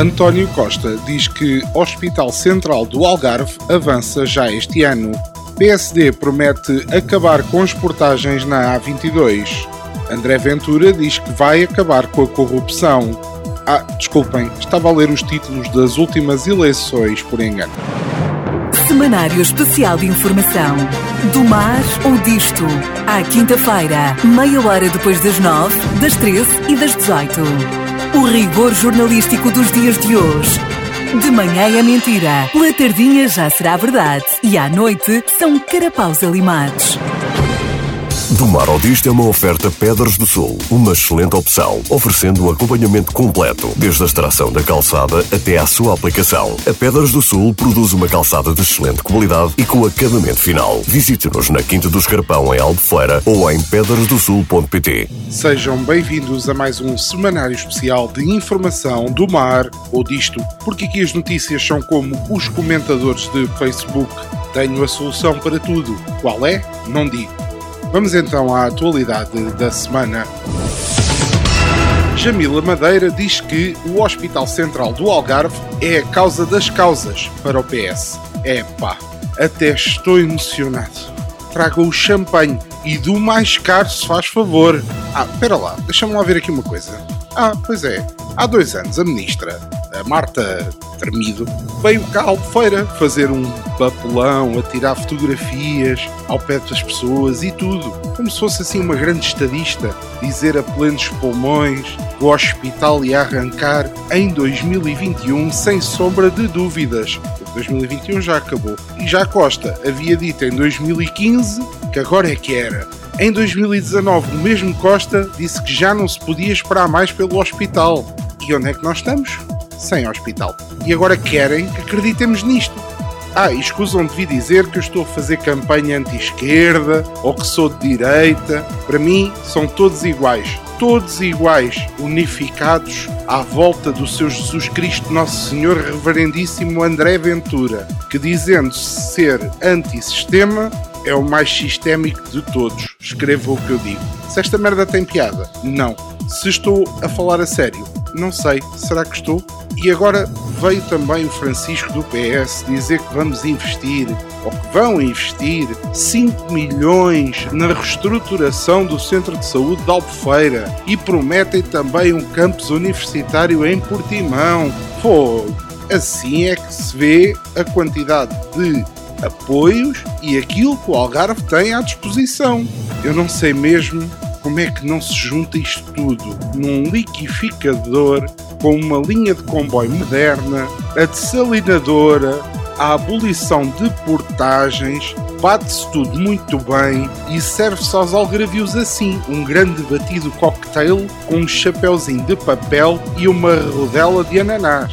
António Costa diz que Hospital Central do Algarve avança já este ano. PSD promete acabar com as portagens na A22. André Ventura diz que vai acabar com a corrupção. Ah, desculpem, estava a ler os títulos das últimas eleições por engano. Semanário Especial de Informação. Do mar ou disto. À quinta-feira, meia hora depois das nove, das treze e das dezoito. O rigor jornalístico dos dias de hoje. De manhã é mentira, pela tardinha já será verdade e à noite são carapaus alimados. Do Mar ao Disto é uma oferta Pedras do Sul, uma excelente opção, oferecendo um acompanhamento completo, desde a extração da calçada até à sua aplicação. A Pedras do Sul produz uma calçada de excelente qualidade e com acabamento final. Visite-nos na Quinta do Escarpão, em Albufeira, ou em pedrasdosul.pt. Sejam bem-vindos a mais um semanário especial de informação do mar ou disto, porque aqui as notícias são como os comentadores de Facebook. Tenho a solução para tudo. Qual é? Não digo. Vamos então à atualidade da semana. Jamila Madeira diz que o Hospital Central do Algarve é a causa das causas para o PS. É pá, até estou emocionado. Traga o champanhe e do mais caro se faz favor. Ah, espera lá, deixa-me lá ver aqui uma coisa. Ah, pois é, há dois anos a ministra, a Marta Tremido, veio cá à Albufeira fazer um papelão, a tirar fotografias ao pé das pessoas e tudo. Como se fosse assim uma grande estadista, dizer a plenos pulmões que o hospital ia arrancar em 2021 sem sombra de dúvidas. 2021 já acabou. E já Costa havia dito em 2015 que agora é que era. Em 2019, o mesmo Costa disse que já não se podia esperar mais pelo hospital. E onde é que nós estamos? Sem hospital. E agora querem que acreditemos nisto. Ah, e escusam de vir dizer que eu estou a fazer campanha anti-esquerda ou que sou de direita. Para mim, são todos iguais. Todos iguais, unificados à volta do seu Jesus Cristo, Nosso Senhor Reverendíssimo André Ventura, que dizendo-se ser anti-sistema, é o mais sistémico de todos. Escreva o que eu digo. Se esta merda tem piada, não. Se estou a falar a sério, não sei. Será que estou? E agora veio também o Francisco do PS dizer que vamos investir, ou que vão investir, 5 milhões na reestruturação do Centro de Saúde de Albufeira e prometem também um campus universitário em Portimão. Pô, assim é que se vê a quantidade de apoios e aquilo que o Algarve tem à disposição. Eu não sei mesmo como é que não se junta isto tudo num liquificador com uma linha de comboio moderna, a desalinadora, a abolição de portagens, bate-se tudo muito bem e serve-se aos algravios assim, um grande batido cocktail com um chapéuzinho de papel e uma rodela de ananás.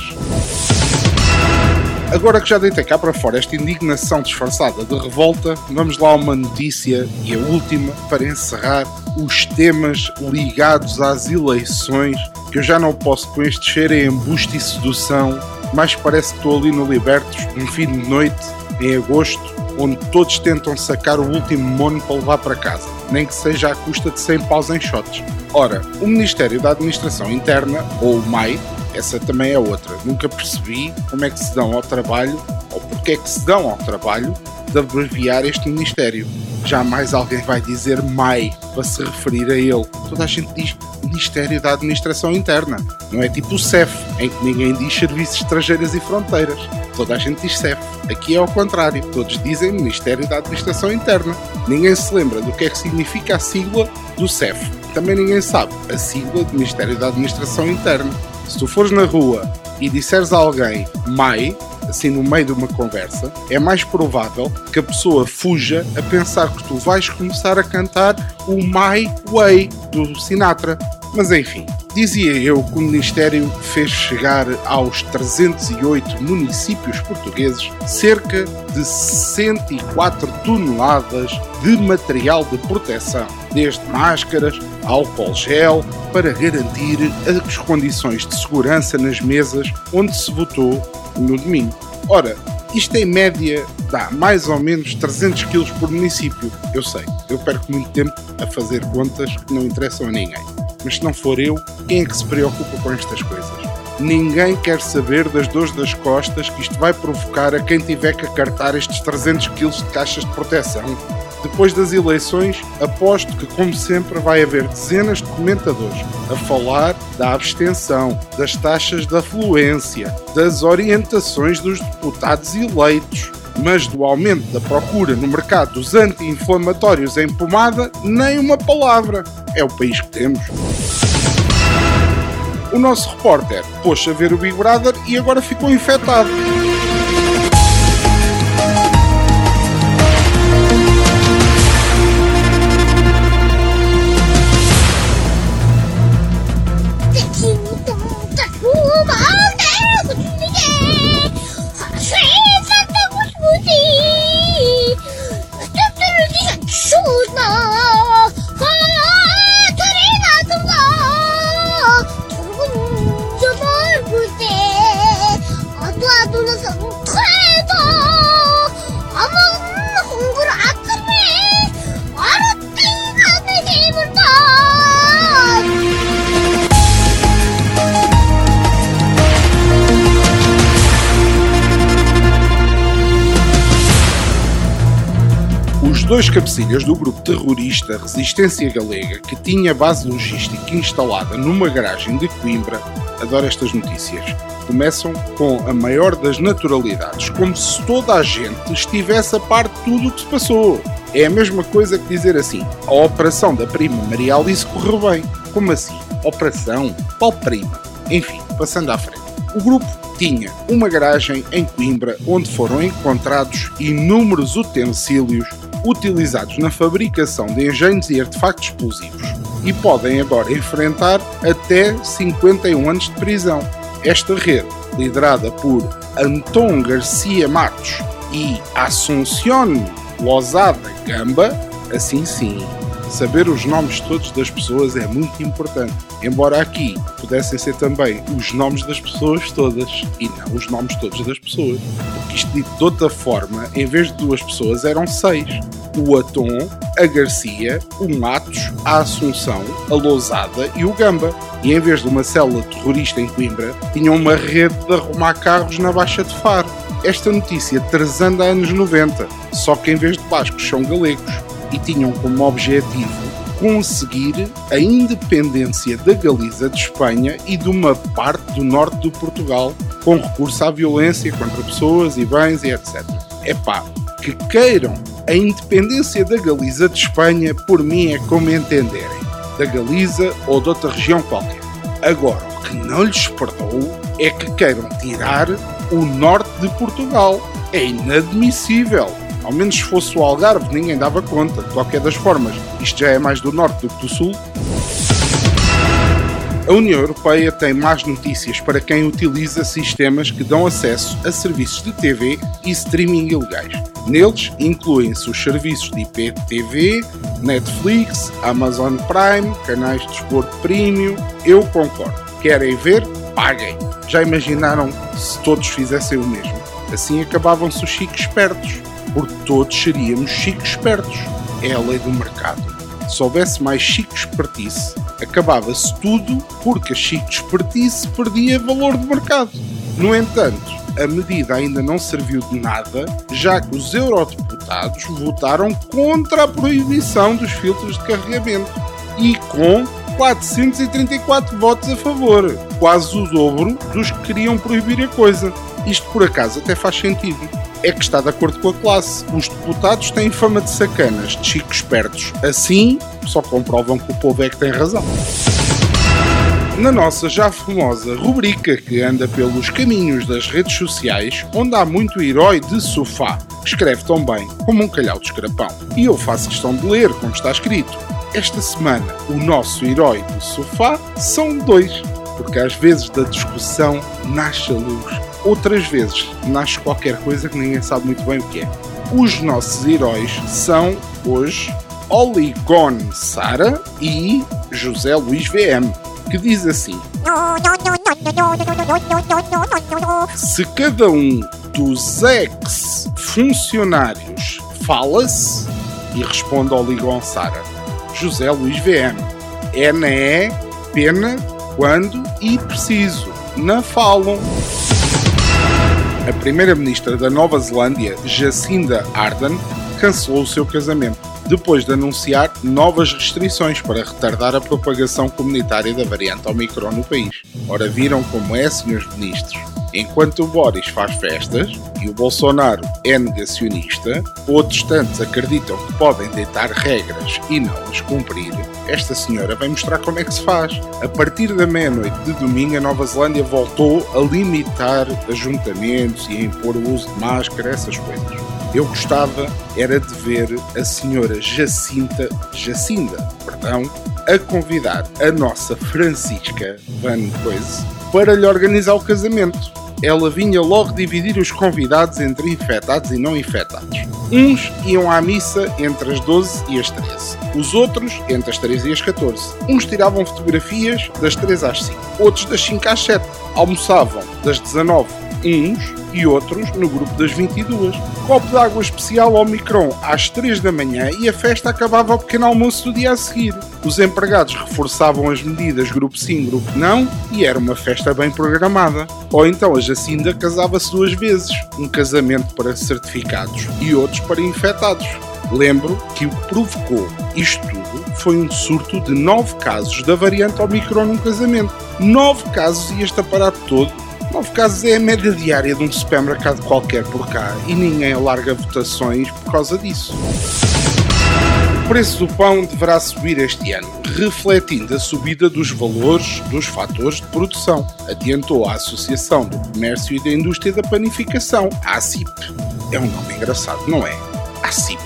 Agora que já deitei cá para fora esta indignação disfarçada de revolta, vamos lá a uma notícia e a última para encerrar os temas ligados às eleições, que eu já não posso com este cheiro em embuste e sedução, mas parece que estou ali no Libertos, um fim de noite, em agosto, onde todos tentam sacar o último mono para levar para casa, nem que seja à custa de 100 paus em shots. Ora, o Ministério da Administração Interna, ou o MAI, essa também é outra. Nunca percebi como é que se dão ao trabalho, ou porque é que se dão ao trabalho, de abreviar este Ministério. Jamais alguém vai dizer MAI para se referir a ele. Toda a gente diz Ministério da Administração Interna. Não é tipo o CEF, em que ninguém diz Serviços Estrangeiras e Fronteiras. Toda a gente diz CEF. Aqui é ao contrário. Todos dizem Ministério da Administração Interna. Ninguém se lembra do que é que significa a sigla do CEF. Também ninguém sabe a sigla do Ministério da Administração Interna. Se tu fores na rua e disseres a alguém MAI, assim no meio de uma conversa, é mais provável que a pessoa fuja a pensar que tu vais começar a cantar o My Way do Sinatra. Mas enfim, dizia eu que o Ministério fez chegar aos 308 municípios portugueses cerca de 104 toneladas de material de proteção, desde máscaras, álcool gel, para garantir as condições de segurança nas mesas onde se votou no domingo. Ora, isto em média dá mais ou menos 300 kg por município. Eu sei, eu perco muito tempo a fazer contas que não interessam a ninguém. Mas se não for eu, quem é que se preocupa com estas coisas? Ninguém quer saber das dores das costas que isto vai provocar a quem tiver que acartar estes 300 kg de caixas de proteção. Depois das eleições, aposto que, como sempre, vai haver dezenas de comentadores a falar da abstenção, das taxas de afluência, das orientações dos deputados eleitos, mas do aumento da procura no mercado dos anti-inflamatórios em pomada, nem uma palavra. É o país que temos. O nosso repórter pôs a ver o Big Brother e agora ficou infectado. Oh. Dois cabecilhas do grupo terrorista Resistência Galega, que tinha base logística instalada numa garagem de Coimbra, adoro estas notícias. Começam com a maior das naturalidades, como se toda a gente estivesse a par de tudo o que se passou. É a mesma coisa que dizer assim: a operação da prima Maria Alice correu bem. Como assim? Operação? Qual prima? Enfim, passando à frente. O grupo tinha uma garagem em Coimbra onde foram encontrados inúmeros utensílios utilizados na fabricação de engenhos e artefactos explosivos e podem agora enfrentar até 51 anos de prisão. Esta rede, liderada por Anton Garcia Matos e Assunción Lozada Gamba, assim sim, saber os nomes todos das pessoas é muito importante. Embora aqui pudessem ser também os nomes das pessoas todas e não os nomes todos das pessoas. Isto dito de outra forma, em vez de duas pessoas, eram seis. O Atom, a Garcia, o Matos, a Assunção, a Lousada e o Gamba. E em vez de uma célula terrorista em Coimbra, tinham uma rede de arrumar carros na Baixa de Faro. Esta notícia trazendo anos 90, só que em vez de bascos são galegos e tinham como objetivo conseguir a independência da Galiza de Espanha e de uma parte do norte do Portugal com recurso à violência contra pessoas e bens e etc. É pá, que queiram a independência da Galiza de Espanha, por mim é como entenderem, da Galiza ou de outra região qualquer. Agora, o que não lhes perdoo é que queiram tirar o norte de Portugal. É inadmissível. Ao menos se fosse o Algarve, ninguém dava conta. De qualquer das formas, isto já é mais do norte do que do sul. A União Europeia tem más notícias para quem utiliza sistemas que dão acesso a serviços de TV e streaming ilegais. Neles incluem-se os serviços de IPTV, Netflix, Amazon Prime, canais de desporto premium. Eu concordo. Querem ver? Paguem. Já imaginaram se todos fizessem o mesmo? Assim acabavam-se os chiques espertos porque todos seríamos chicos espertos. É a lei do mercado. Se houvesse mais chico espertice, acabava-se tudo porque a chico espertice perdia valor de mercado. No entanto, a medida ainda não serviu de nada, já que os eurodeputados votaram contra a proibição dos filtros de carregamento e com 434 votos a favor, quase o dobro dos que queriam proibir a coisa. Isto por acaso até faz sentido é que está de acordo com a classe. Os deputados têm fama de sacanas, de chicos espertos. Assim, só comprovam que o povo é que tem razão. Na nossa já famosa rubrica que anda pelos caminhos das redes sociais, onde há muito herói de sofá, que escreve tão bem como um calhau de escarapão. E eu faço questão de ler como está escrito. Esta semana, o nosso herói do sofá são dois, porque às vezes da discussão nasce a luz, outras vezes nasce qualquer coisa que ninguém sabe muito bem o que é. Os nossos heróis são, hoje, Oligon Sara e José Luís VM, que diz assim: Se cada um dos ex-funcionários fala-se, e responde Oligon Sara, José Luís VM, é na é pena quando e preciso, não falam. A primeira-ministra da Nova Zelândia, Jacinda Ardern, cancelou o seu casamento depois de anunciar novas restrições para retardar a propagação comunitária da variante Omicron no país. Ora, viram como é, senhores ministros? Enquanto o Boris faz festas o Bolsonaro é negacionista, outros tantos acreditam que podem deitar regras e não as cumprir, esta senhora vai mostrar como é que se faz. A partir da meia-noite de domingo, a Nova Zelândia voltou a limitar ajuntamentos e a impor o uso de máscara, essas coisas. Eu gostava era de ver a senhora Jacinta, Jacinda, perdão, a convidar a nossa Francisca Van Coise para lhe organizar o casamento. Ela vinha logo dividir os convidados entre infectados e não infectados. Uns iam à missa entre as 12 e as 13. Os outros entre as 13 e as 14. Uns tiravam fotografias das 3 às 5. Outros das 5 às 7. Almoçavam das 19 uns e outros no grupo das 22. Copo de água especial ao micron às 3 da manhã e a festa acabava ao pequeno almoço do dia a seguir. Os empregados reforçavam as medidas grupo sim, grupo não e era uma festa bem programada. Ou então a Jacinda casava-se duas vezes, um casamento para certificados e outros para infectados. Lembro que o que provocou isto tudo foi um surto de 9 casos da variante Omicron num casamento. 9 casos e este aparato todo 9 casos é a média diária de um supermercado qualquer por cá e ninguém alarga votações por causa disso. O preço do pão deverá subir este ano, refletindo a subida dos valores dos fatores de produção, adiantou a Associação do Comércio e da Indústria da Panificação, a ACIP. É um nome engraçado, não é? ACIP.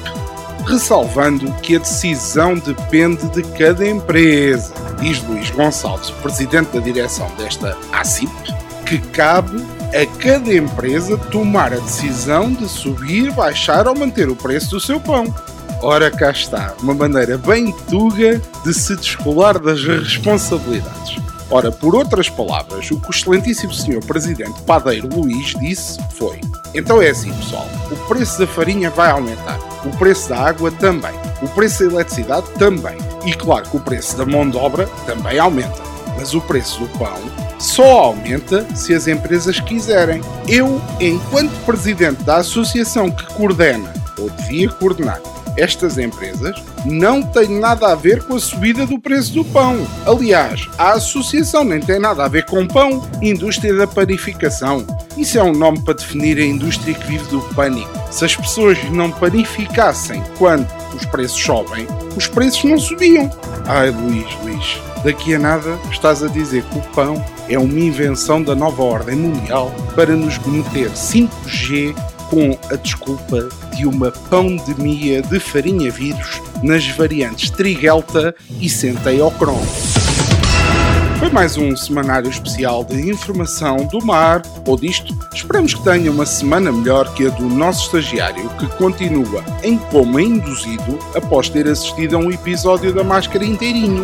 Ressalvando que a decisão depende de cada empresa, diz Luís Gonçalves, presidente da direção desta ACIP, que cabe a cada empresa tomar a decisão de subir, baixar ou manter o preço do seu pão. Ora, cá está, uma maneira bem tuga de se descolar das responsabilidades. Ora, por outras palavras, o que o excelentíssimo senhor presidente Padeiro Luís disse foi: então é assim, pessoal, o preço da farinha vai aumentar, o preço da água também, o preço da eletricidade também, e claro que o preço da mão de obra também aumenta, mas o preço do pão só aumenta se as empresas quiserem. Eu, enquanto presidente da associação que coordena, ou devia coordenar, estas empresas, não tenho nada a ver com a subida do preço do pão. Aliás, a associação nem tem nada a ver com pão, indústria da panificação. Isso é um nome para definir a indústria que vive do pânico. Se as pessoas não panificassem quando os preços sobem, os preços não subiam. Ai, Luís, Luís, daqui a nada estás a dizer que o pão é uma invenção da nova ordem mundial para nos meter 5G com a desculpa de uma pandemia de farinha vírus nas variantes Trigelta e Centeocron. Foi mais um semanário especial de informação do mar ou disto. Esperamos que tenha uma semana melhor que a do nosso estagiário, que continua em coma induzido após ter assistido a um episódio da máscara inteirinho.